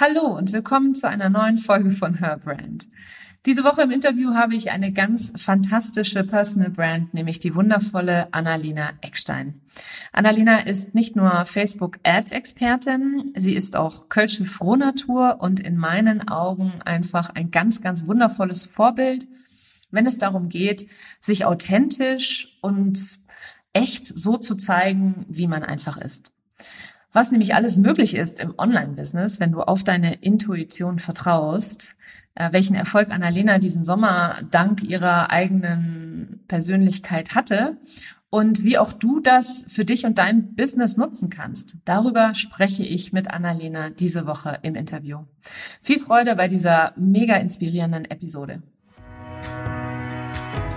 Hallo und willkommen zu einer neuen Folge von Her Brand. Diese Woche im Interview habe ich eine ganz fantastische Personal Brand, nämlich die wundervolle Annalena Eckstein. Annalena ist nicht nur Facebook Ads Expertin, sie ist auch Kölsche Frohnatur und in meinen Augen einfach ein ganz, ganz wundervolles Vorbild, wenn es darum geht, sich authentisch und echt so zu zeigen, wie man einfach ist. Was nämlich alles möglich ist im Online-Business, wenn du auf deine Intuition vertraust, äh, welchen Erfolg Annalena diesen Sommer dank ihrer eigenen Persönlichkeit hatte und wie auch du das für dich und dein Business nutzen kannst. Darüber spreche ich mit Annalena diese Woche im Interview. Viel Freude bei dieser mega inspirierenden Episode.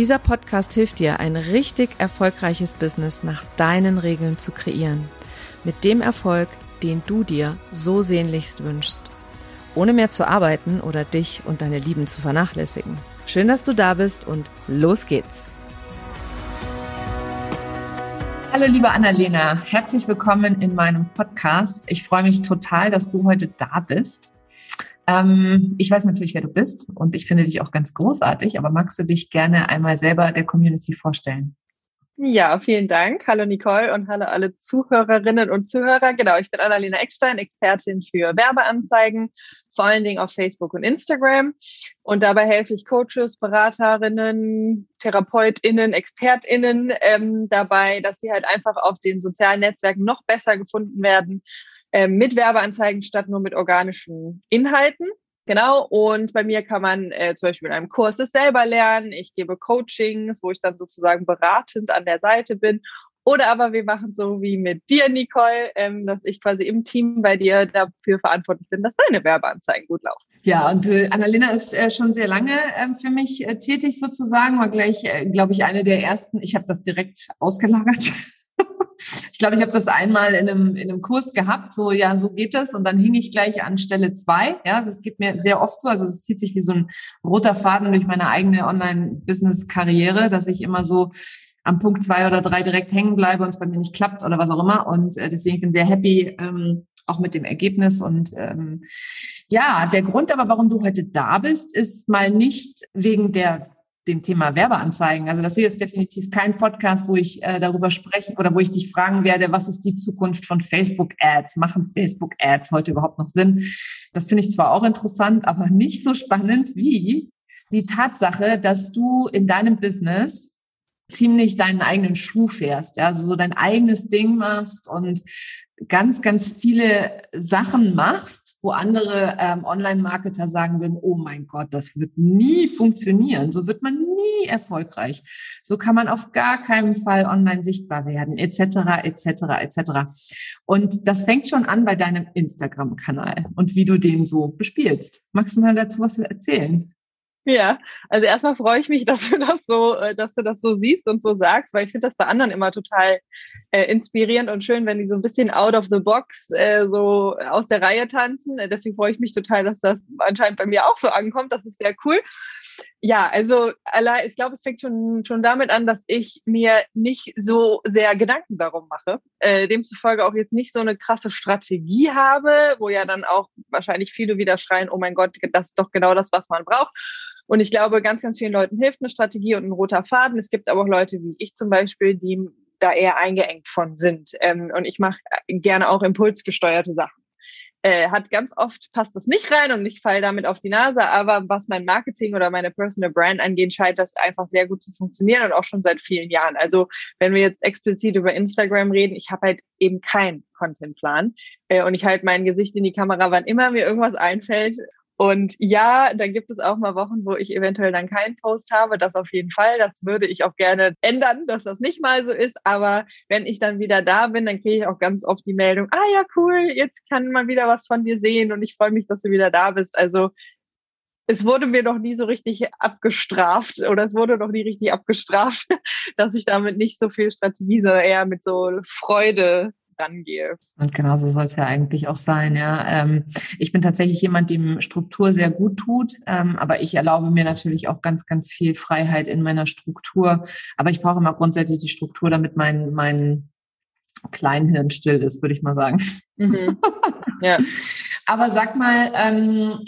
Dieser Podcast hilft dir, ein richtig erfolgreiches Business nach deinen Regeln zu kreieren. Mit dem Erfolg, den du dir so sehnlichst wünschst. Ohne mehr zu arbeiten oder dich und deine Lieben zu vernachlässigen. Schön, dass du da bist und los geht's. Hallo liebe Annalena, herzlich willkommen in meinem Podcast. Ich freue mich total, dass du heute da bist. Ähm, ich weiß natürlich, wer du bist und ich finde dich auch ganz großartig, aber magst du dich gerne einmal selber der Community vorstellen? Ja, vielen Dank. Hallo Nicole und hallo alle Zuhörerinnen und Zuhörer. Genau, ich bin Annalena Eckstein, Expertin für Werbeanzeigen, vor allen Dingen auf Facebook und Instagram. Und dabei helfe ich Coaches, Beraterinnen, TherapeutInnen, ExpertInnen ähm, dabei, dass sie halt einfach auf den sozialen Netzwerken noch besser gefunden werden äh, mit Werbeanzeigen statt nur mit organischen Inhalten. Genau, und bei mir kann man äh, zum Beispiel in einem Kurs es selber lernen. Ich gebe Coachings, wo ich dann sozusagen beratend an der Seite bin. Oder aber wir machen so wie mit dir, Nicole, ähm, dass ich quasi im Team bei dir dafür verantwortlich bin, dass deine Werbeanzeigen gut laufen. Ja, und äh, Annalena ist äh, schon sehr lange äh, für mich äh, tätig sozusagen, war gleich, äh, glaube ich, eine der ersten. Ich habe das direkt ausgelagert ich glaube, ich habe das einmal in einem, in einem Kurs gehabt, so ja, so geht das. Und dann hing ich gleich an Stelle zwei. Ja, also es geht mir sehr oft so. Also es zieht sich wie so ein roter Faden durch meine eigene Online-Business-Karriere, dass ich immer so am Punkt zwei oder drei direkt hängen bleibe und es bei mir nicht klappt oder was auch immer. Und äh, deswegen bin ich sehr happy, ähm, auch mit dem Ergebnis. Und ähm, ja, der Grund aber, warum du heute da bist, ist mal nicht wegen der dem Thema Werbeanzeigen. Also das hier ist definitiv kein Podcast, wo ich äh, darüber sprechen oder wo ich dich fragen werde, was ist die Zukunft von Facebook Ads? Machen Facebook Ads heute überhaupt noch Sinn? Das finde ich zwar auch interessant, aber nicht so spannend wie die Tatsache, dass du in deinem Business ziemlich deinen eigenen Schuh fährst, ja, also so dein eigenes Ding machst und ganz, ganz viele Sachen machst, wo andere ähm, Online-Marketer sagen würden, oh mein Gott, das wird nie funktionieren, so wird man nie erfolgreich, so kann man auf gar keinen Fall online sichtbar werden, etc., etc., etc. Und das fängt schon an bei deinem Instagram-Kanal und wie du den so bespielst. Magst du mal dazu was erzählen? Ja, also erstmal freue ich mich, dass du das so, äh, dass du das so siehst und so sagst, weil ich finde das bei anderen immer total äh, inspirierend und schön, wenn die so ein bisschen out of the box äh, so aus der Reihe tanzen. Äh, deswegen freue ich mich total, dass das anscheinend bei mir auch so ankommt. Das ist sehr cool. Ja, also ich glaube, es fängt schon, schon damit an, dass ich mir nicht so sehr Gedanken darum mache. Äh, demzufolge auch jetzt nicht so eine krasse Strategie habe, wo ja dann auch wahrscheinlich viele wieder schreien, oh mein Gott, das ist doch genau das, was man braucht. Und ich glaube, ganz, ganz vielen Leuten hilft eine Strategie und ein roter Faden. Es gibt aber auch Leute wie ich zum Beispiel, die da eher eingeengt von sind. Ähm, und ich mache gerne auch impulsgesteuerte Sachen äh, hat ganz oft passt das nicht rein und ich falle damit auf die Nase, aber was mein Marketing oder meine Personal Brand angeht, scheint das einfach sehr gut zu funktionieren und auch schon seit vielen Jahren. Also wenn wir jetzt explizit über Instagram reden, ich habe halt eben keinen Contentplan äh, und ich halte mein Gesicht in die Kamera, wann immer mir irgendwas einfällt und ja, da gibt es auch mal Wochen, wo ich eventuell dann keinen Post habe. Das auf jeden Fall. Das würde ich auch gerne ändern, dass das nicht mal so ist. Aber wenn ich dann wieder da bin, dann kriege ich auch ganz oft die Meldung, ah ja, cool, jetzt kann man wieder was von dir sehen und ich freue mich, dass du wieder da bist. Also es wurde mir noch nie so richtig abgestraft oder es wurde noch nie richtig abgestraft, dass ich damit nicht so viel Strategie, sondern eher mit so Freude rangehe. Und genau so soll es ja eigentlich auch sein, ja. Ähm, ich bin tatsächlich jemand, dem Struktur sehr gut tut, ähm, aber ich erlaube mir natürlich auch ganz, ganz viel Freiheit in meiner Struktur. Aber ich brauche immer grundsätzlich die Struktur, damit mein, mein Kleinhirn still ist, würde ich mal sagen. Mhm. Ja. aber sag mal, ähm,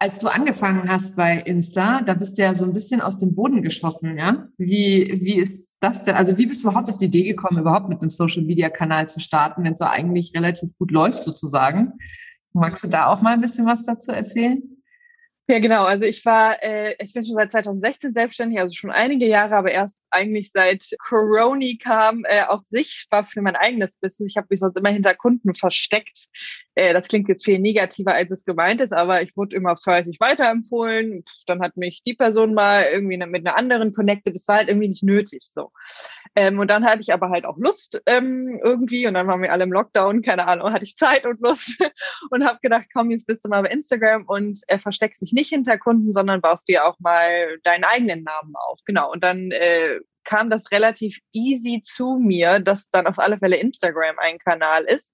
als du angefangen hast bei Insta, da bist du ja so ein bisschen aus dem Boden geschossen, ja? Wie, wie ist das denn? Also wie bist du überhaupt auf die Idee gekommen, überhaupt mit einem Social Media Kanal zu starten, wenn es so eigentlich relativ gut läuft sozusagen? Magst du da auch mal ein bisschen was dazu erzählen? Ja, genau. Also ich war, äh, ich bin schon seit 2016 selbstständig, also schon einige Jahre, aber erst eigentlich seit Corona kam, äh, auch sichtbar für mein eigenes Business. Ich habe mich sonst immer hinter Kunden versteckt. Äh, das klingt jetzt viel negativer, als es gemeint ist, aber ich wurde immer fleißig weiterempfohlen. Dann hat mich die Person mal irgendwie mit einer anderen connected. Das war halt irgendwie nicht nötig so. Ähm, und dann hatte ich aber halt auch Lust ähm, irgendwie und dann waren wir alle im Lockdown, keine Ahnung, hatte ich Zeit und Lust und habe gedacht, komm, jetzt bist du mal bei Instagram und äh, versteckst dich nicht hinter Kunden, sondern baust dir auch mal deinen eigenen Namen auf. Genau. Und dann äh, kam das relativ easy zu mir, dass dann auf alle Fälle Instagram ein Kanal ist.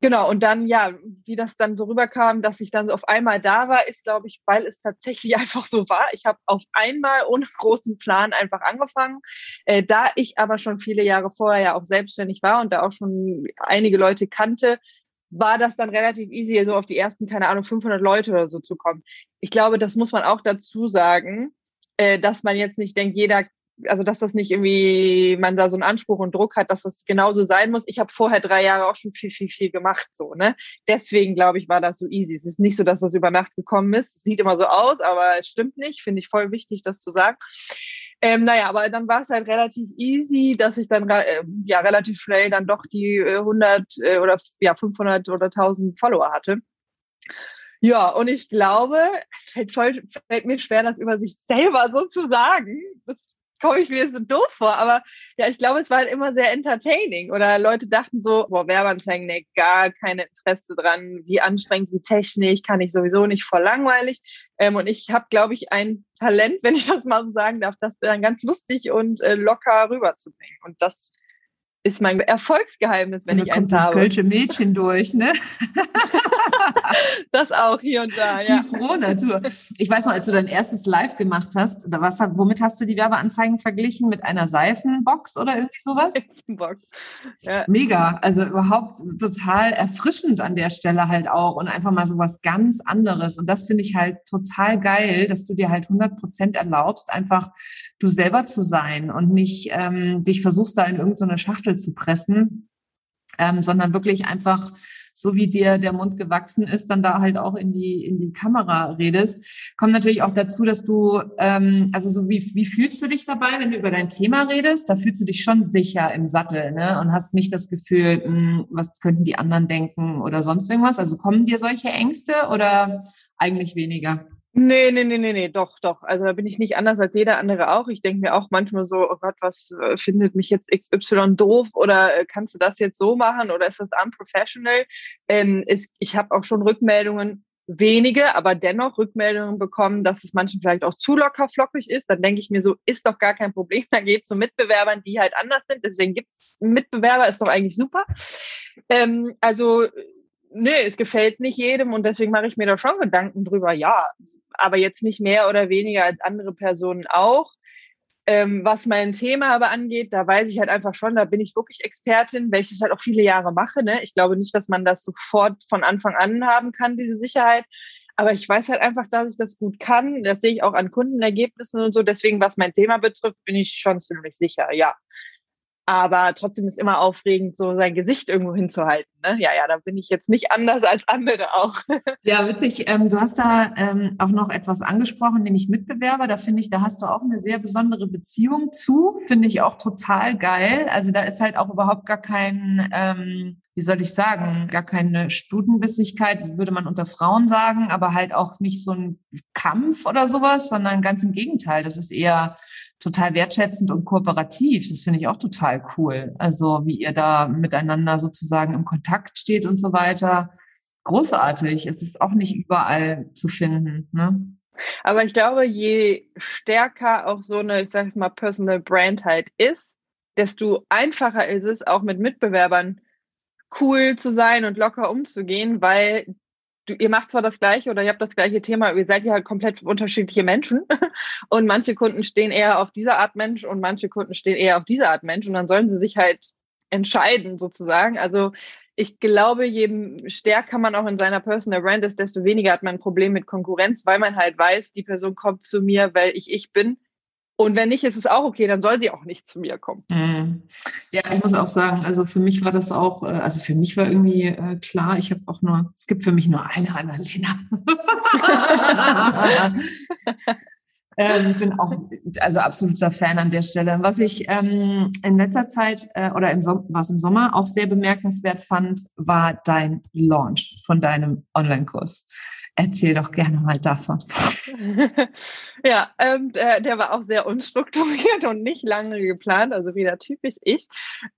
Genau, und dann, ja, wie das dann so rüberkam, dass ich dann so auf einmal da war, ist, glaube ich, weil es tatsächlich einfach so war. Ich habe auf einmal ohne großen Plan einfach angefangen. Äh, da ich aber schon viele Jahre vorher ja auch selbstständig war und da auch schon einige Leute kannte, war das dann relativ easy, so auf die ersten, keine Ahnung, 500 Leute oder so zu kommen. Ich glaube, das muss man auch dazu sagen, äh, dass man jetzt nicht denkt, jeder also dass das nicht irgendwie, man da so einen Anspruch und Druck hat, dass das genauso sein muss. Ich habe vorher drei Jahre auch schon viel, viel, viel gemacht, so, ne? Deswegen, glaube ich, war das so easy. Es ist nicht so, dass das über Nacht gekommen ist. Sieht immer so aus, aber es stimmt nicht. Finde ich voll wichtig, das zu sagen. Ähm, naja, aber dann war es halt relativ easy, dass ich dann äh, ja relativ schnell dann doch die äh, 100 äh, oder ja 500 oder 1000 Follower hatte. Ja, und ich glaube, es fällt, voll, fällt mir schwer, das über sich selber so zu sagen. Das komme ich mir so doof vor, aber ja, ich glaube, es war halt immer sehr entertaining oder Leute dachten so, boah, Werbeanzeigen, nee, gar kein Interesse dran, wie anstrengend, wie technisch, kann ich sowieso nicht, voll langweilig. Ähm, und ich habe, glaube ich, ein Talent, wenn ich das mal so sagen darf, das dann ganz lustig und äh, locker rüberzubringen. Und das ist mein Erfolgsgeheimnis, wenn also ich kommt eins das habe. Kölsche Mädchen durch, ne? das auch hier und da, ja. Die frohe Natur. Ich weiß noch, als du dein erstes Live gemacht hast, was, womit hast du die Werbeanzeigen verglichen? Mit einer Seifenbox oder irgendwie sowas? Seifenbox. Ja. Mega. Also überhaupt total erfrischend an der Stelle halt auch und einfach mal so was ganz anderes. Und das finde ich halt total geil, dass du dir halt 100 Prozent erlaubst, einfach du selber zu sein und nicht ähm, dich versuchst, da in irgendeine Schachtel zu pressen, ähm, sondern wirklich einfach so wie dir der Mund gewachsen ist, dann da halt auch in die, in die Kamera redest. Kommt natürlich auch dazu, dass du, ähm, also so wie, wie fühlst du dich dabei, wenn du über dein Thema redest? Da fühlst du dich schon sicher im Sattel, ne? Und hast nicht das Gefühl, mh, hm, was könnten die anderen denken oder sonst irgendwas? Also kommen dir solche Ängste oder eigentlich weniger? Nee, nee, nee, nee, nee, doch, doch. Also da bin ich nicht anders als jeder andere auch. Ich denke mir auch manchmal so, oh Gott, was äh, findet mich jetzt XY doof oder äh, kannst du das jetzt so machen oder ist das unprofessional? Ähm, ist, ich habe auch schon Rückmeldungen, wenige, aber dennoch Rückmeldungen bekommen, dass es manchen vielleicht auch zu locker flockig ist. Dann denke ich mir so, ist doch gar kein Problem. Dann geht zu Mitbewerbern, die halt anders sind. Deswegen gibt es Mitbewerber, ist doch eigentlich super. Ähm, also nee, es gefällt nicht jedem und deswegen mache ich mir da schon Gedanken drüber. Ja, aber jetzt nicht mehr oder weniger als andere Personen auch. Ähm, was mein Thema aber angeht, da weiß ich halt einfach schon, da bin ich wirklich Expertin, welches halt auch viele Jahre mache. Ne? Ich glaube nicht, dass man das sofort von Anfang an haben kann, diese Sicherheit. Aber ich weiß halt einfach, dass ich das gut kann. Das sehe ich auch an Kundenergebnissen und so. Deswegen, was mein Thema betrifft, bin ich schon ziemlich sicher, ja. Aber trotzdem ist immer aufregend, so sein Gesicht irgendwo hinzuhalten. Ne? Ja, ja, da bin ich jetzt nicht anders als andere auch. Ja, witzig. Ähm, du hast da ähm, auch noch etwas angesprochen, nämlich Mitbewerber. Da finde ich, da hast du auch eine sehr besondere Beziehung zu. Finde ich auch total geil. Also da ist halt auch überhaupt gar kein, ähm, wie soll ich sagen, gar keine Stutenbissigkeit, würde man unter Frauen sagen, aber halt auch nicht so ein Kampf oder sowas, sondern ganz im Gegenteil. Das ist eher total wertschätzend und kooperativ. Das finde ich auch total cool. Also wie ihr da miteinander sozusagen im Kontakt steht und so weiter. Großartig. Es ist auch nicht überall zu finden. Ne? Aber ich glaube, je stärker auch so eine, ich sage jetzt mal, Personal Brand halt ist, desto einfacher ist es, auch mit Mitbewerbern cool zu sein und locker umzugehen, weil du, ihr macht zwar das gleiche oder ihr habt das gleiche Thema, ihr seid ja komplett unterschiedliche Menschen und manche Kunden stehen eher auf diese Art Mensch und manche Kunden stehen eher auf diese Art Mensch und dann sollen sie sich halt entscheiden sozusagen. Also ich glaube, je stärker man auch in seiner Personal Brand ist, desto weniger hat man ein Problem mit Konkurrenz, weil man halt weiß, die Person kommt zu mir, weil ich ich bin. Und wenn nicht, ist es auch okay, dann soll sie auch nicht zu mir kommen. Mhm. Ja, ich muss auch sagen, also für mich war das auch, äh, also für mich war irgendwie äh, klar, ich habe auch nur, es gibt für mich nur eine Annalena. Ähm, ich bin auch also absoluter Fan an der Stelle. Was ich ähm, in letzter Zeit äh, oder im Som was im Sommer auch sehr bemerkenswert fand, war dein Launch von deinem Online-Kurs. Erzähl doch gerne mal davon. ja, ähm, der, der, war auch sehr unstrukturiert und nicht lange geplant, also wieder typisch ich,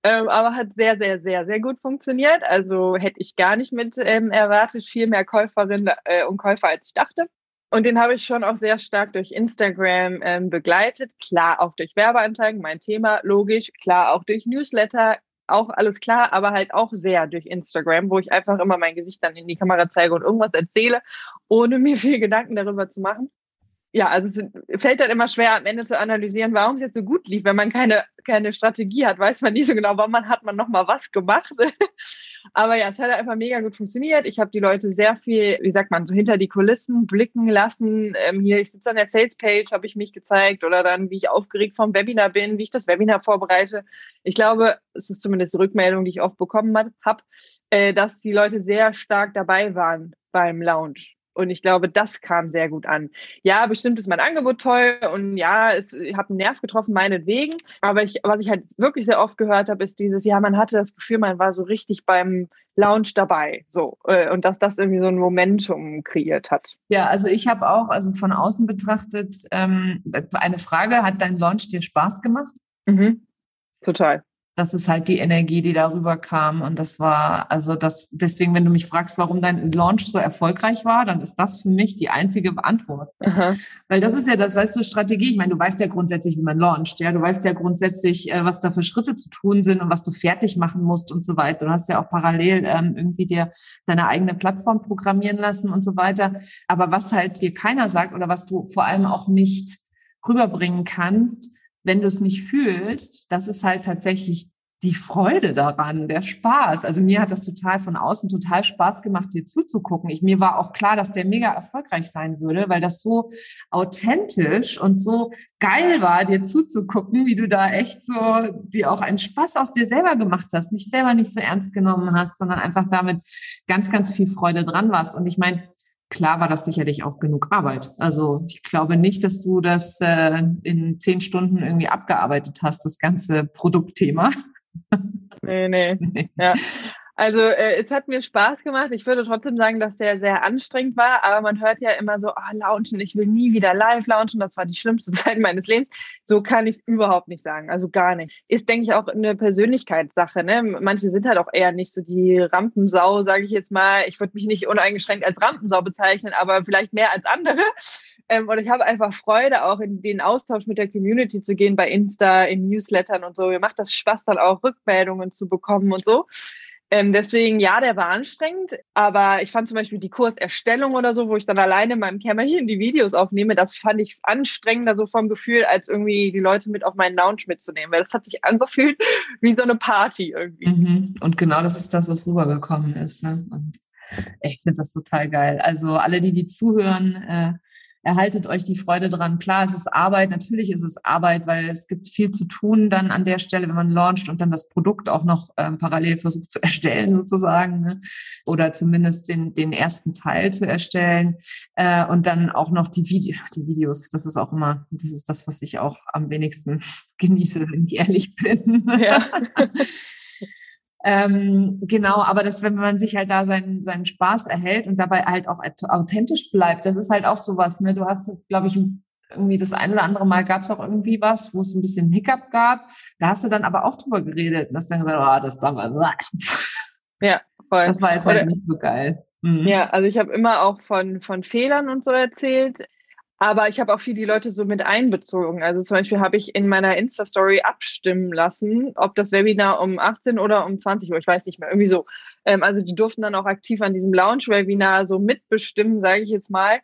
ähm, aber hat sehr, sehr, sehr, sehr gut funktioniert. Also hätte ich gar nicht mit ähm, erwartet, viel mehr Käuferinnen äh, und Käufer als ich dachte. Und den habe ich schon auch sehr stark durch Instagram ähm, begleitet. Klar, auch durch Werbeanzeigen, mein Thema, logisch. Klar, auch durch Newsletter, auch alles klar, aber halt auch sehr durch Instagram, wo ich einfach immer mein Gesicht dann in die Kamera zeige und irgendwas erzähle, ohne mir viel Gedanken darüber zu machen ja, also es fällt dann immer schwer, am Ende zu analysieren, warum es jetzt so gut lief. Wenn man keine, keine Strategie hat, weiß man nicht so genau, warum man hat man nochmal was gemacht. Aber ja, es hat einfach mega gut funktioniert. Ich habe die Leute sehr viel, wie sagt man, so hinter die Kulissen blicken lassen. Ähm, hier, ich sitze an der Sales-Page, habe ich mich gezeigt oder dann, wie ich aufgeregt vom Webinar bin, wie ich das Webinar vorbereite. Ich glaube, es ist zumindest die Rückmeldung, die ich oft bekommen habe, äh, dass die Leute sehr stark dabei waren beim Launch. Und ich glaube, das kam sehr gut an. Ja, bestimmt ist mein Angebot toll und ja, es, ich habe einen Nerv getroffen, meinetwegen. Aber ich, was ich halt wirklich sehr oft gehört habe, ist dieses, ja, man hatte das Gefühl, man war so richtig beim Launch dabei. So. Äh, und dass das irgendwie so ein Momentum kreiert hat. Ja, also ich habe auch, also von außen betrachtet, ähm, eine Frage, hat dein Launch dir Spaß gemacht? Mhm. Total das ist halt die Energie, die darüber kam. Und das war, also das, deswegen, wenn du mich fragst, warum dein Launch so erfolgreich war, dann ist das für mich die einzige Antwort. Aha. Weil das ist ja das, weißt du, Strategie. Ich meine, du weißt ja grundsätzlich, wie man launcht, ja. Du weißt ja grundsätzlich, äh, was da für Schritte zu tun sind und was du fertig machen musst und so weiter. Du hast ja auch parallel ähm, irgendwie dir deine eigene Plattform programmieren lassen und so weiter. Aber was halt dir keiner sagt oder was du vor allem auch nicht rüberbringen kannst, wenn du es nicht fühlst, das ist halt tatsächlich die Freude daran, der Spaß. Also mir hat das total von außen total Spaß gemacht, dir zuzugucken. Ich, mir war auch klar, dass der mega erfolgreich sein würde, weil das so authentisch und so geil war, dir zuzugucken, wie du da echt so dir auch einen Spaß aus dir selber gemacht hast, nicht selber nicht so ernst genommen hast, sondern einfach damit ganz, ganz viel Freude dran warst. Und ich meine, klar war das sicherlich auch genug Arbeit. Also ich glaube nicht, dass du das äh, in zehn Stunden irgendwie abgearbeitet hast, das ganze Produktthema. Nee, nee. Ja. Also äh, es hat mir Spaß gemacht. Ich würde trotzdem sagen, dass der sehr anstrengend war, aber man hört ja immer so, ah, launchen, ich will nie wieder live launchen, das war die schlimmste Zeit meines Lebens. So kann ich es überhaupt nicht sagen, also gar nicht. Ist, denke ich, auch eine Persönlichkeitssache. Ne? Manche sind halt auch eher nicht so die Rampensau, sage ich jetzt mal. Ich würde mich nicht uneingeschränkt als Rampensau bezeichnen, aber vielleicht mehr als andere. Ähm, und ich habe einfach Freude, auch in den Austausch mit der Community zu gehen, bei Insta, in Newslettern und so. Mir macht das Spaß, dann auch Rückmeldungen zu bekommen und so. Ähm, deswegen, ja, der war anstrengend, aber ich fand zum Beispiel die Kurserstellung oder so, wo ich dann alleine in meinem Kämmerchen die Videos aufnehme, das fand ich anstrengender so vom Gefühl, als irgendwie die Leute mit auf meinen Lounge mitzunehmen, weil das hat sich angefühlt wie so eine Party irgendwie. Mhm. Und genau das ist das, was rübergekommen ist. Ne? Und ich finde das total geil. Also alle, die die zuhören, äh, erhaltet euch die Freude dran. Klar, es ist Arbeit, natürlich ist es Arbeit, weil es gibt viel zu tun dann an der Stelle, wenn man launcht und dann das Produkt auch noch ähm, parallel versucht zu erstellen sozusagen ne? oder zumindest den, den ersten Teil zu erstellen äh, und dann auch noch die, Video, die Videos. Das ist auch immer, das ist das, was ich auch am wenigsten genieße, wenn ich ehrlich bin. Ja. Ähm, genau, aber das, wenn man sich halt da seinen, seinen Spaß erhält und dabei halt auch authentisch bleibt, das ist halt auch sowas, ne? Du hast, glaube ich, irgendwie das ein oder andere Mal gab es auch irgendwie was, wo es ein bisschen Hiccup gab. Da hast du dann aber auch drüber geredet und hast dann gesagt, oh, das damals. Ja, voll. Das war jetzt halt nicht so geil. Mhm. Ja, also ich habe immer auch von, von Fehlern und so erzählt Aber ich habe auch viel die Leute so mit einbezogen. Also zum Beispiel habe ich in meiner Insta-Story abstimmen lassen, ob das Webinar um 18 oder um 20 Uhr, ich weiß nicht mehr, irgendwie so. Ähm, also die durften dann auch aktiv an diesem Launch-Webinar so mitbestimmen, sage ich jetzt mal.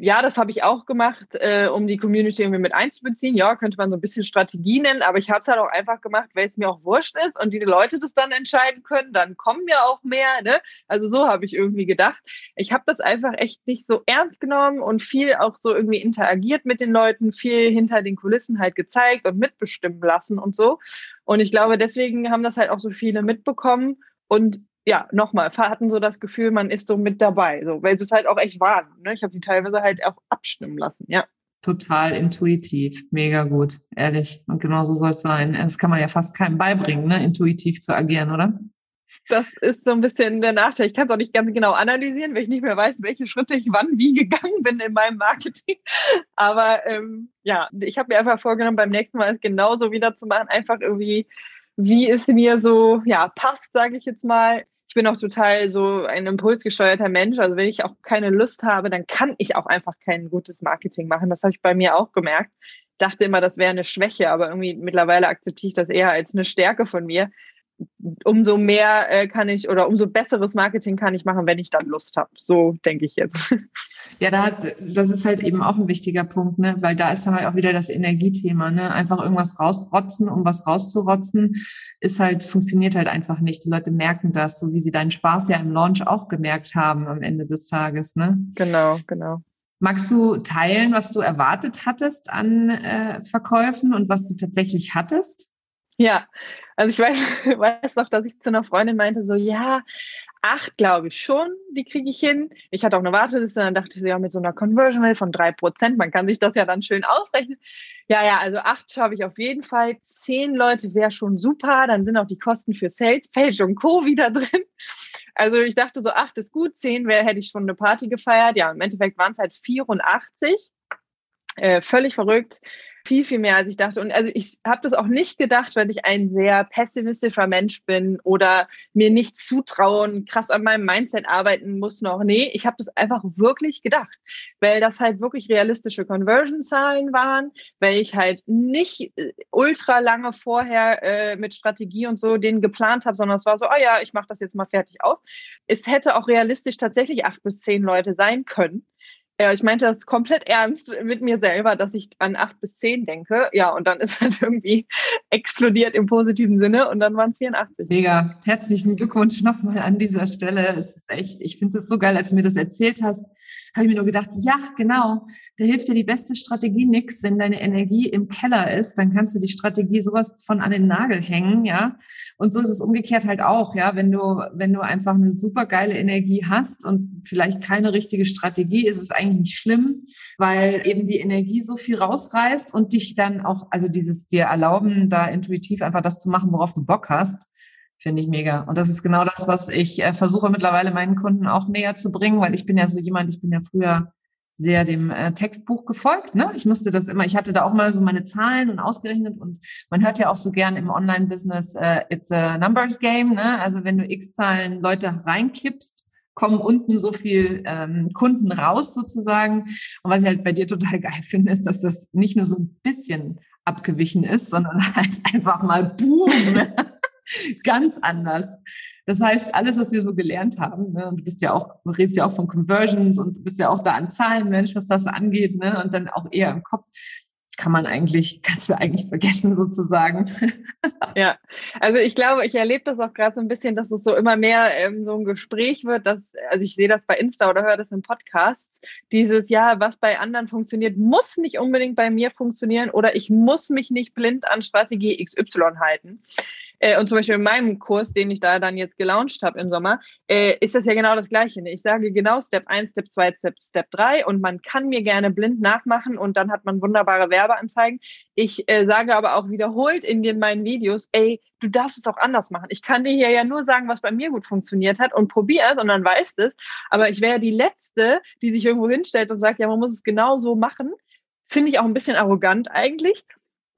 Ja, das habe ich auch gemacht, äh, um die Community irgendwie mit einzubeziehen. Ja, könnte man so ein bisschen Strategie nennen, aber ich habe es halt auch einfach gemacht, weil es mir auch wurscht ist und die Leute das dann entscheiden können, dann kommen ja auch mehr. Ne? Also so habe ich irgendwie gedacht. Ich habe das einfach echt nicht so ernst genommen und viel auch so irgendwie interagiert mit den Leuten, viel hinter den Kulissen halt gezeigt und mitbestimmen lassen und so. Und ich glaube, deswegen haben das halt auch so viele mitbekommen und ja, nochmal, hatten so das Gefühl, man ist so mit dabei, so, weil sie es halt auch echt waren. Ne? Ich habe sie teilweise halt auch abstimmen lassen, ja. Total intuitiv, mega gut, ehrlich. Und genau so soll es sein. Das kann man ja fast keinem beibringen, ne? intuitiv zu agieren, oder? Das ist so ein bisschen der Nachteil. Ich kann es auch nicht ganz genau analysieren, weil ich nicht mehr weiß, welche Schritte ich wann wie gegangen bin in meinem Marketing. Aber ähm, ja, ich habe mir einfach vorgenommen, beim nächsten Mal es genauso wieder zu machen. Einfach irgendwie, wie es mir so ja passt, sage ich jetzt mal. Ich bin auch total so ein impulsgesteuerter Mensch. Also wenn ich auch keine Lust habe, dann kann ich auch einfach kein gutes Marketing machen. Das habe ich bei mir auch gemerkt. Dachte immer, das wäre eine Schwäche, aber irgendwie mittlerweile akzeptiere ich das eher als eine Stärke von mir umso mehr äh, kann ich oder umso besseres Marketing kann ich machen, wenn ich dann Lust habe. So denke ich jetzt. Ja, da hat, das ist halt eben auch ein wichtiger Punkt, ne? weil da ist dann halt auch wieder das Energiethema. Ne? Einfach irgendwas rausrotzen, um was rauszurotzen, ist halt, funktioniert halt einfach nicht. Die Leute merken das, so wie sie deinen Spaß ja im Launch auch gemerkt haben am Ende des Tages. Ne? Genau, genau. Magst du teilen, was du erwartet hattest an äh, Verkäufen und was du tatsächlich hattest? Ja, also ich weiß, weiß noch, dass ich zu einer Freundin meinte, so, ja, acht glaube ich schon, die kriege ich hin. Ich hatte auch eine Warteliste, dann dachte ich, ja, mit so einer Conversion Rate von drei Prozent, man kann sich das ja dann schön ausrechnen. Ja, ja, also acht schaffe ich auf jeden Fall. Zehn Leute wäre schon super, dann sind auch die Kosten für Sales, Page und Co. wieder drin. Also ich dachte so, acht ist gut, zehn wäre, hätte ich schon eine Party gefeiert. Ja, im Endeffekt waren es halt 84. Äh, völlig verrückt viel, viel mehr, als ich dachte. Und also ich habe das auch nicht gedacht, weil ich ein sehr pessimistischer Mensch bin oder mir nicht zutrauen, krass an meinem Mindset arbeiten muss noch. Nee, ich habe das einfach wirklich gedacht, weil das halt wirklich realistische Conversion-Zahlen waren, weil ich halt nicht äh, ultra lange vorher äh, mit Strategie und so den geplant habe, sondern es war so, oh ja, ich mache das jetzt mal fertig aus. Es hätte auch realistisch tatsächlich acht bis zehn Leute sein können. Ja, ich meinte das komplett ernst mit mir selber, dass ich an acht bis zehn denke. Ja, und dann ist halt irgendwie explodiert im positiven Sinne und dann waren es 84. Mega. Herzlichen Glückwunsch nochmal an dieser Stelle. Es ist echt, ich finde es so geil, als du mir das erzählt hast habe ich mir nur gedacht, ja, genau, da hilft dir die beste Strategie nix, wenn deine Energie im Keller ist, dann kannst du die Strategie sowas von an den Nagel hängen, ja. Und so ist es umgekehrt halt auch, ja, wenn du, wenn du einfach eine super geile Energie hast und vielleicht keine richtige Strategie, ist es eigentlich nicht schlimm, weil eben die Energie so viel rausreißt und dich dann auch, also dieses dir erlauben, da intuitiv einfach das zu machen, worauf du Bock hast. Finde ich mega. Und das ist genau das, was ich äh, versuche mittlerweile meinen Kunden auch näher zu bringen, weil ich bin ja so jemand, ich bin ja früher sehr dem äh, Textbuch gefolgt. Ne? Ich musste das immer, ich hatte da auch mal so meine Zahlen und ausgerechnet und man hört ja auch so gern im Online-Business, äh, it's a numbers game. Ne? Also wenn du x Zahlen Leute reinkippst, kommen unten so viel ähm, Kunden raus sozusagen. Und was ich halt bei dir total geil finde, ist, dass das nicht nur so ein bisschen abgewichen ist, sondern halt einfach mal boom. ganz anders. Das heißt, alles, was wir so gelernt haben, ne, und du bist ja auch, du redest ja auch von Conversions und du bist ja auch da an Zahlen, Mensch, was das angeht, ne, und dann auch eher im Kopf kann man eigentlich, kannst du eigentlich vergessen sozusagen. Ja, also ich glaube, ich erlebe das auch gerade so ein bisschen, dass es so immer mehr ähm, so ein Gespräch wird, dass, also ich sehe das bei Insta oder höre das im Podcast, dieses, ja, was bei anderen funktioniert, muss nicht unbedingt bei mir funktionieren oder ich muss mich nicht blind an Strategie XY halten. Äh, und zum Beispiel in meinem Kurs, den ich da dann jetzt gelauncht habe im Sommer, äh, ist das ja genau das Gleiche. Ne? Ich sage genau Step 1, Step 2, Step, Step 3 und man kann mir gerne blind nachmachen und dann hat man wunderbare Werbeanzeigen. Ich äh, sage aber auch wiederholt in den meinen Videos, ey, du darfst es auch anders machen. Ich kann dir hier ja nur sagen, was bei mir gut funktioniert hat und probier es und dann weißt es. Aber ich wäre die Letzte, die sich irgendwo hinstellt und sagt, ja, man muss es genau so machen. Finde ich auch ein bisschen arrogant eigentlich.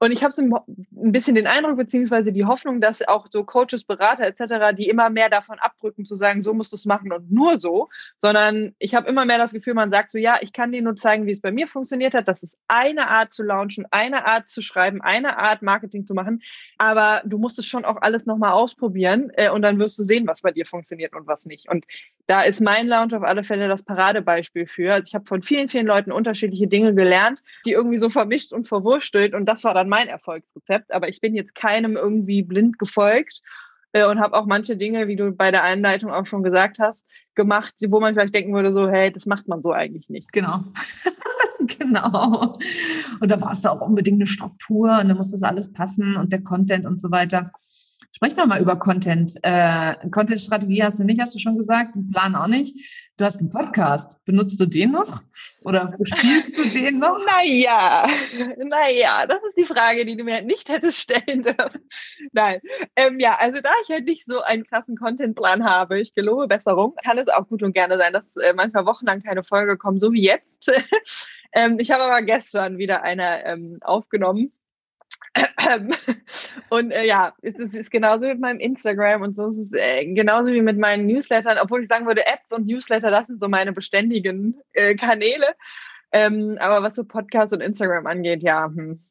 Und ich habe so ein bisschen den Eindruck, beziehungsweise die Hoffnung, dass auch so Coaches, Berater etc., die immer mehr davon abdrücken, zu sagen, so musst du es machen und nur so, sondern ich habe immer mehr das Gefühl, man sagt so, ja, ich kann dir nur zeigen, wie es bei mir funktioniert hat. Das ist eine Art zu launchen, eine Art zu schreiben, eine Art Marketing zu machen. Aber du musst es schon auch alles nochmal ausprobieren äh, und dann wirst du sehen, was bei dir funktioniert und was nicht. Und da ist mein Lounge auf alle Fälle das Paradebeispiel für. Also ich habe von vielen, vielen Leuten unterschiedliche Dinge gelernt, die irgendwie so vermischt und verwurstelt und das war dann mein Erfolgsrezept. Aber ich bin jetzt keinem irgendwie blind gefolgt äh, und habe auch manche Dinge, wie du bei der Einleitung auch schon gesagt hast, gemacht, wo man vielleicht denken würde, so, hey, das macht man so eigentlich nicht. Genau. genau. Und da brauchst du auch unbedingt eine Struktur und da muss das alles passen und der Content und so weiter. Sprechen wir mal über Content. Äh, Content-Strategie hast du nicht, hast du schon gesagt, Plan auch nicht. Du hast einen Podcast. Benutzt du den noch? Oder spielst du den noch? Naja, naja, das ist die Frage, die du mir nicht hättest stellen dürfen. Nein. Ähm, ja, also da ich halt nicht so einen krassen Contentplan habe, ich gelobe Besserung, kann es auch gut und gerne sein, dass äh, manchmal wochenlang keine Folge kommt, so wie jetzt. ähm, ich habe aber gestern wieder eine ähm, aufgenommen und äh, ja, es ist, ist, genauso mit meinem Instagram und so es ist äh, genauso wie mit meinen Newslettern, obwohl ich sagen würde, Apps und Newsletter, das sind so meine beständigen äh, Kanäle. Ähm, aber was so Podcast und Instagram angeht, ja, hm,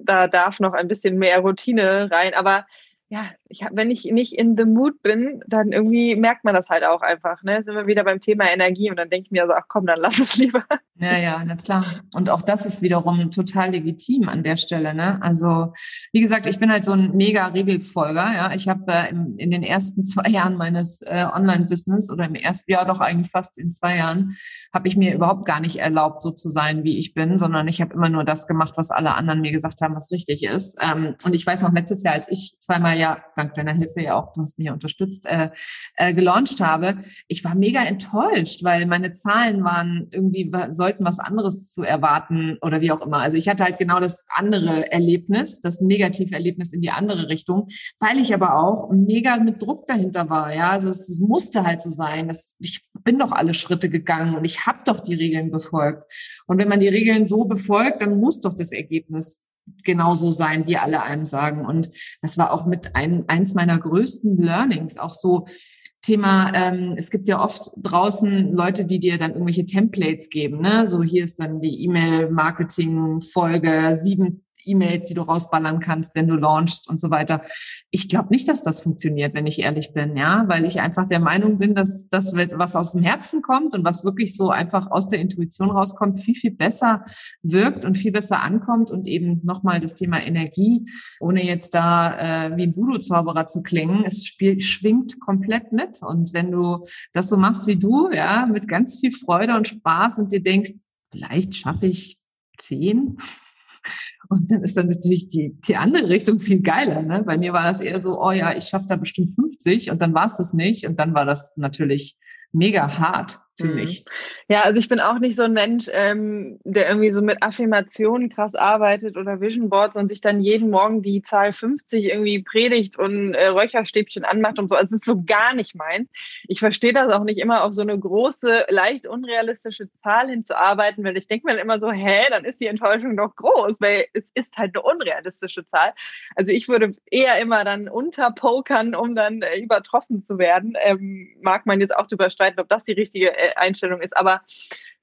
da darf noch ein bisschen mehr Routine rein. Aber ja, ich hab, wenn ich nicht in the mood bin, dann irgendwie merkt man das halt auch einfach. Ne? Sind wir wieder beim Thema Energie und dann denke ich mir so, ach komm, dann lass es lieber. Ja, ja, na klar. Und auch das ist wiederum total legitim an der Stelle. Ne? Also, wie gesagt, ich bin halt so ein mega Regelfolger. Ja? Ich habe äh, in, in, den ersten zwei Jahren meines äh, Online-Business oder im ersten Jahr doch eigentlich fast in zwei Jahren, habe ich mir überhaupt gar nicht erlaubt, so zu sein, wie ich bin, sondern ich habe immer nur das gemacht, was alle anderen mir gesagt haben, was richtig ist. Ähm, und ich weiß noch, letztes Jahr, als ich zweimal ja dank deiner Hilfe ja auch, du hast mich unterstützt, äh, äh, gelauncht habe, ich war mega enttäuscht, weil meine Zahlen waren irgendwie, sollten was anderes zu erwarten oder wie auch immer. Also ich hatte halt genau das andere Erlebnis, das negative Erlebnis in die andere Richtung, weil ich aber auch mega mit Druck dahinter war. Ja, also es, musste halt so sein. Das, ich bin doch alle Schritte gegangen und ich habe doch die Regeln befolgt. Und wenn man die Regeln so befolgt, dann muss doch das Ergebnis genauso sein, wie alle einem sagen. Und das war auch mit ein, eins meiner größten Learnings, auch so Thema, ähm, es gibt ja oft draußen Leute, die dir dann irgendwelche Templates geben, ne? So hier ist dann die E-Mail-Marketing-Folge, sieben E-Mails, die du rausballern kannst, wenn du launchst und so weiter. Ich glaube nicht, dass das funktioniert, wenn ich ehrlich bin, ja, weil ich einfach der Meinung bin, dass das, was aus dem Herzen kommt und was wirklich so einfach aus der Intuition rauskommt, viel, viel besser wirkt und viel besser ankommt und eben nochmal das Thema Energie, ohne jetzt da äh, wie ein Voodoo-Zauberer zu klingen, es spielt, schwingt komplett mit. Und wenn du das so machst wie du, ja, mit ganz viel Freude und Spaß und dir denkst, vielleicht schaffe ich zehn, und dann ist dann natürlich die, die andere Richtung viel geiler. Ne? Bei mir war das eher so, oh ja, ich schaffe da bestimmt 50 und dann war es das nicht. Und dann war das natürlich mega hart für mhm. Ja, also ich bin auch nicht so ein Mensch, ähm, der irgendwie so mit Affirmationen krass arbeitet oder Vision Boards und sich dann jeden Morgen die Zahl 50 irgendwie predigt und äh, Räucherstäbchen anmacht und so. Also es ist so gar nicht meins. Ich verstehe das auch nicht immer auf so eine große, leicht unrealistische Zahl hinzuarbeiten, weil ich denke mir immer so, hä, dann ist die Enttäuschung doch groß, weil es ist halt eine unrealistische Zahl. Also ich würde eher immer dann unterpokern, um dann äh, übertroffen zu werden. Ähm, mag man jetzt auch drüber streiten, ob das die richtige Einstellung ist. Aber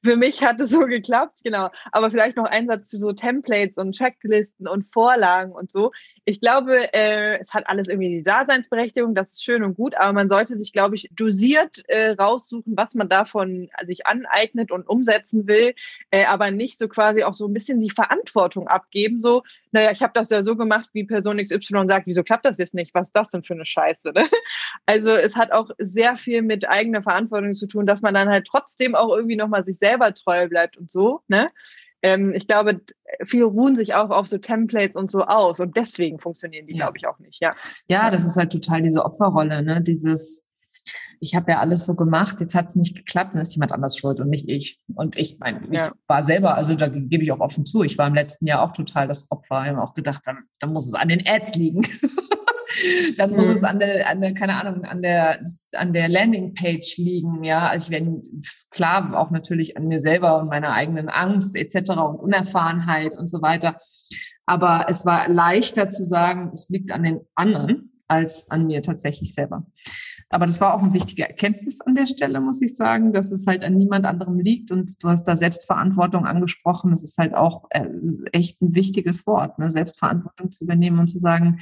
für mich hat es so geklappt, genau. Aber vielleicht noch ein Satz zu so Templates und Checklisten und Vorlagen und so. Ich glaube, äh, es hat alles irgendwie die Daseinsberechtigung, das ist schön und gut, aber man sollte sich, glaube ich, dosiert äh, raussuchen, was man davon sich aneignet und umsetzen will, äh, aber nicht so quasi auch so ein bisschen die Verantwortung abgeben, so, naja, ich habe das ja so gemacht, wie Person XY sagt, wieso klappt das jetzt nicht? Was ist das denn für eine Scheiße? Ne? Also es hat auch sehr viel mit eigener Verantwortung zu tun, dass man dann halt trotzdem auch irgendwie nochmal sich selber treu bleibt und so, ne? ähm, ich glaube, viele ruhen sich auch auf so Templates und so aus und deswegen funktionieren die, ja. glaube ich, auch nicht. Ja. ja, das ist halt total diese Opferrolle, ne? Dieses ich habe ja alles so gemacht, jetzt hat es nicht geklappt, dann ist jemand anders schuld und nicht ich. Und ich meine, ich ja. war selber, also da gebe ich auch offen zu, ich war im letzten Jahr auch total das Opfer. Ich habe auch gedacht, dann, dann muss es an den Ads liegen. dann muss mhm. es an der, an der, keine Ahnung, an der, an der Landingpage liegen, ja. Also ich werde klar auch natürlich an mir selber und meiner eigenen Angst etc. und Unerfahrenheit und so weiter. Aber es war leichter zu sagen, es liegt an den anderen als an mir tatsächlich selber. Aber das war auch eine wichtige Erkenntnis an der Stelle, muss ich sagen, dass es halt an niemand anderem liegt. Und du hast da Selbstverantwortung angesprochen. Das ist halt auch äh, echt ein wichtiges Wort, ne? Selbstverantwortung zu übernehmen und zu sagen,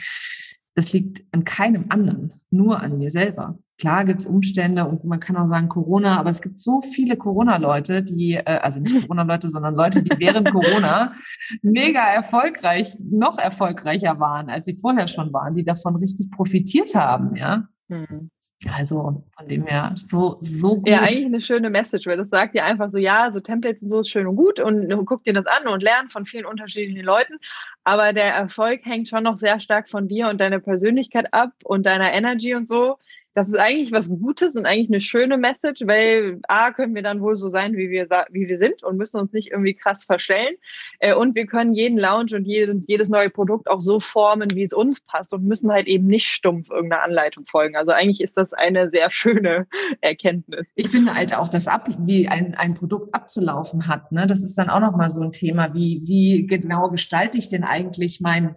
das liegt an keinem anderen, nur an mir selber. Klar gibt es Umstände und man kann auch sagen Corona, aber es gibt so viele Corona-Leute, die, äh, also nicht Corona-Leute, sondern Leute, die während Corona mega erfolgreich, noch erfolgreicher waren, als sie vorher schon waren, die davon richtig profitiert haben, ja. Mhm. Also von dem her so, so gut. Ja, eigentlich eine schöne Message, weil das sagt ja einfach so, ja, so Templates sind so schön und gut und guck dir das an und lern von vielen unterschiedlichen Leuten. Aber der Erfolg hängt schon noch sehr stark von dir und deiner Persönlichkeit ab und deiner Energy und so das ist eigentlich was Gutes und eigentlich eine schöne Message, weil A, können wir dann wohl so sein, wie wir, wie wir sind und müssen uns nicht irgendwie krass verstellen. Äh, und wir können jeden Lounge und jedes, jedes neue Produkt auch so formen, wie es uns passt und müssen halt eben nicht stumpf irgendeiner Anleitung folgen. Also eigentlich ist das eine sehr schöne Erkenntnis. Ich finde halt auch das ab, wie ein, ein Produkt abzulaufen hat. Ne? Das ist dann auch nochmal so ein Thema. Wie, wie genau gestalte ich denn eigentlich mein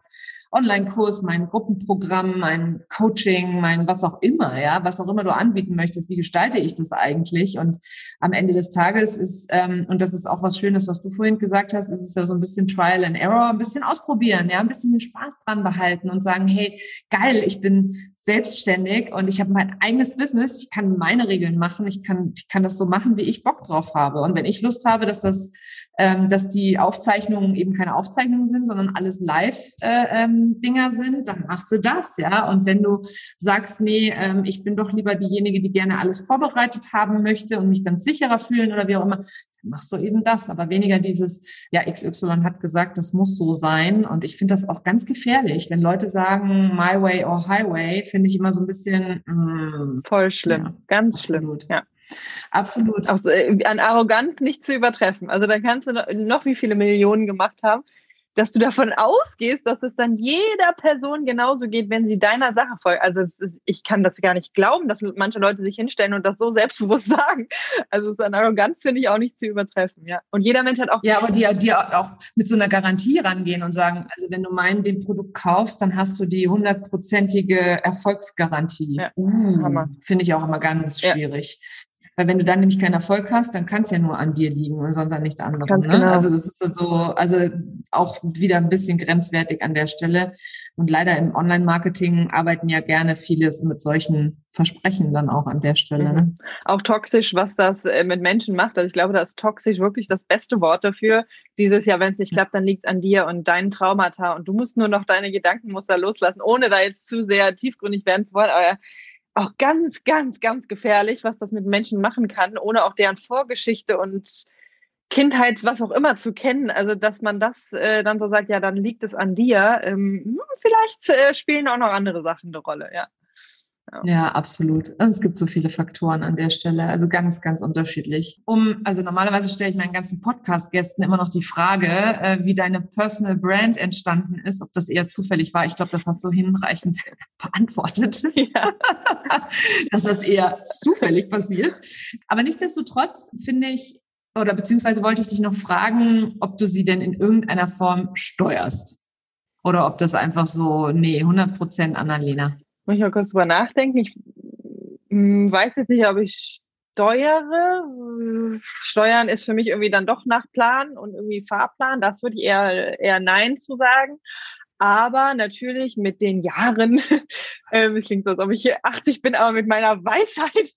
Online-Kurs, mein Gruppenprogramm, mein Coaching, mein was auch immer, ja, was auch immer du anbieten möchtest, wie gestalte ich das eigentlich? Und am Ende des Tages ist, ähm, und das ist auch was Schönes, was du vorhin gesagt hast, ist es ja so ein bisschen Trial and Error, ein bisschen ausprobieren, ja, ein bisschen den Spaß dran behalten und sagen, hey, geil, ich bin selbstständig und ich habe mein eigenes Business, ich kann meine Regeln machen, ich kann, ich kann das so machen, wie ich Bock drauf habe. Und wenn ich Lust habe, dass das ähm, dass die Aufzeichnungen eben keine Aufzeichnungen sind, sondern alles Live-Dinger äh, ähm, sind, dann machst du das, ja. Und wenn du sagst, nee, ähm, ich bin doch lieber diejenige, die gerne alles vorbereitet haben möchte und mich dann sicherer fühlen oder wie auch immer, dann machst du eben das, aber weniger dieses, ja, XY hat gesagt, das muss so sein. Und ich finde das auch ganz gefährlich, wenn Leute sagen, my way or highway, finde ich immer so ein bisschen mm, voll schlimm, ja, ganz absolut. schlimm, ja. Absolut. Auch, äh, an Arroganz nicht zu übertreffen. Also da kannst du noch, wie viele Millionen gemacht haben dass du davon ausgehst, dass es dann jeder Person genauso geht, wenn sie deiner Sache folgt. Also ist, ich kann das gar nicht glauben, dass manche Leute sich hinstellen und das so selbstbewusst sagen. Also es ist an Arroganz finde ich auch nicht zu übertreffen, ja. Und jeder Mensch hat auch ja, aber die, die auch mit so einer Garantie rangehen und sagen, also wenn du mein den Produkt kaufst, dann hast du die hundertprozentige Erfolgsgarantie. Ja, uh, finde ich auch immer ganz schwierig. Ja. Weil wenn du dann nämlich keinen Erfolg hast, dann kann es ja nur an dir liegen und sonst an nichts anderem. Ganz ne? genau. Also das ist so, also auch wieder ein bisschen grenzwertig an der Stelle. Und leider im Online-Marketing arbeiten ja gerne viele mit solchen Versprechen dann auch an der Stelle. Ne? Auch toxisch, was das äh, mit Menschen macht. Also ich glaube, da ist toxisch wirklich das beste Wort dafür. Dieses Jahr, wenn es nicht klappt, dann liegt es an dir und deinen Traumata und du musst nur noch deine Gedankenmuster loslassen, ohne da jetzt zu sehr tiefgründig werden zu wollen. Aber auch ganz, ganz, ganz gefährlich, was das mit Menschen machen kann, ohne auch deren Vorgeschichte und Kindheits, was auch immer zu kennen. Also, dass man das äh, dann so sagt, ja, dann liegt es an dir. Ähm, hm, vielleicht äh, spielen auch noch andere Sachen eine Rolle, ja. Ja. absolut. Also es gibt so viele Faktoren an der Stelle, also ganz, ganz unterschiedlich. Um, also normalerweise stelle ich meinen ganzen Podcast-Gästen immer noch die Frage, äh, wie deine Personal Brand entstanden ist, ob das eher zufällig war. Ich glaube, das hast du hinreichend beantwortet. Ja. Dass das eher zufällig passiert. Aber nichtsdestotrotz finde ich, oder beziehungsweise wollte ich dich noch fragen, ob du sie denn in irgendeiner Form steuerst. Oder ob das einfach so, nee, 100 Prozent Annalena. Muss ich mal kurz drüber nachdenken. Ich hm, weiß jetzt nicht, ob ich steuere. Steuern ist für mich irgendwie dann doch nach Plan und irgendwie Fahrplan. Das würde ich eher, eher Nein zu sagen. Aber natürlich mit den Jahren, äh, es klingt so, als ob ich hier 80 bin, aber mit meiner Weisheit,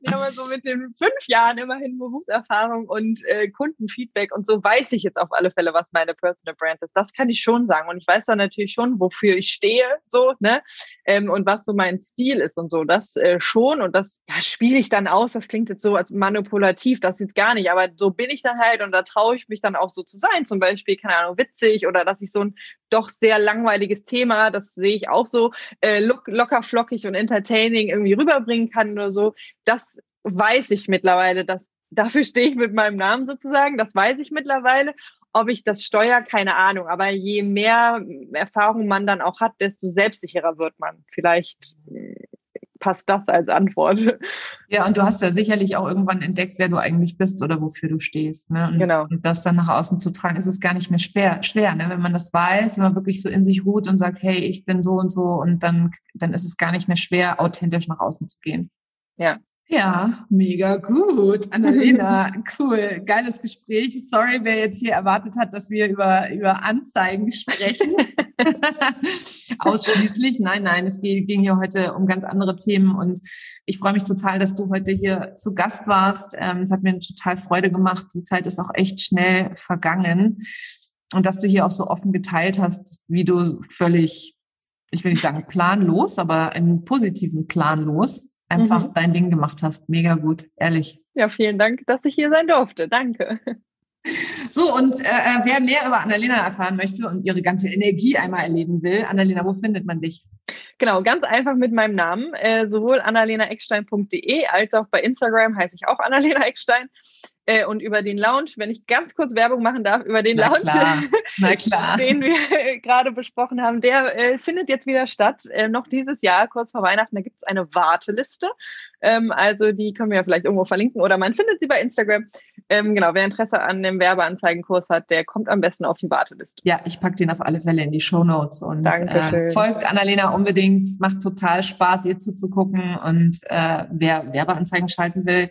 ja, aber so mit den fünf Jahren immerhin Berufserfahrung und äh, Kundenfeedback und so weiß ich jetzt auf alle Fälle, was meine Personal Brand ist. Das kann ich schon sagen. Und ich weiß dann natürlich schon, wofür ich stehe, so, ne? Ähm, und was so mein Stil ist und so. Das äh, schon. Und das ja, spiele ich dann aus. Das klingt jetzt so als manipulativ, das jetzt gar nicht. Aber so bin ich dann halt und da traue ich mich dann auch so zu sein. Zum Beispiel, keine Ahnung, witzig oder dass ich so ein doch sehr langweiliges Thema, das sehe ich auch so, äh, look, locker flockig und entertaining irgendwie rüberbringen kann oder so. Das weiß ich mittlerweile, dass dafür stehe ich mit meinem Namen sozusagen, das weiß ich mittlerweile. Ob ich das steuere, keine Ahnung. Aber je mehr Erfahrung man dann auch hat, desto selbstsicherer wird man. Vielleicht passt das als Antwort. Ja, und du hast ja sicherlich auch irgendwann entdeckt, wer du eigentlich bist oder wofür du stehst. Ne? Und, genau. und das dann nach außen zu tragen, ist es gar nicht mehr schwer, schwer ne? wenn man das weiß, wenn man wirklich so in sich ruht und sagt, hey, ich bin so und so und dann, dann ist es gar nicht mehr schwer, authentisch nach außen zu gehen. Ja, ja, mega gut. Annalena, cool. Geiles Gespräch. Sorry, wer jetzt hier erwartet hat, dass wir über, über Anzeigen sprechen. Ausschließlich. Nein, nein, es ging hier heute um ganz andere Themen und ich freue mich total, dass du heute hier zu Gast warst. Ähm, es hat mir total Freude gemacht. Die Zeit ist auch echt schnell vergangen und dass du hier auch so offen geteilt hast, wie du völlig, ich will nicht sagen planlos, aber im positiven planlos einfach mhm. dein Ding gemacht hast. Mega gut, ehrlich. Ja, vielen Dank, dass ich hier sein durfte. Danke. So, und äh, äh, wer mehr über Annalena erfahren möchte und ihre ganze Energie einmal erleben will, Annalena, wo findet man dich? Genau, ganz einfach mit meinem Namen. Äh, sowohl annalenaeckstein.de als auch bei Instagram heiße ich auch Annalena Eckstein. Äh, und über den Lounge, wenn ich ganz kurz Werbung machen darf, über den Na Lounge, klar. Na klar. den wir gerade besprochen haben, der äh, findet jetzt wieder statt, äh, noch dieses Jahr, kurz vor Weihnachten. Da gibt es eine Warteliste. Ähm, also die können wir ja vielleicht irgendwo verlinken oder man findet sie bei Instagram. Ähm, genau, wer Interesse an dem Werbeanzeigenkurs hat, der kommt am besten auf die Warteliste. Ja, ich packe den auf alle Fälle in die Show Notes und äh, folgt Annalena unbedingt. Es macht total Spaß, ihr zuzugucken und äh, wer Werbeanzeigen schalten will,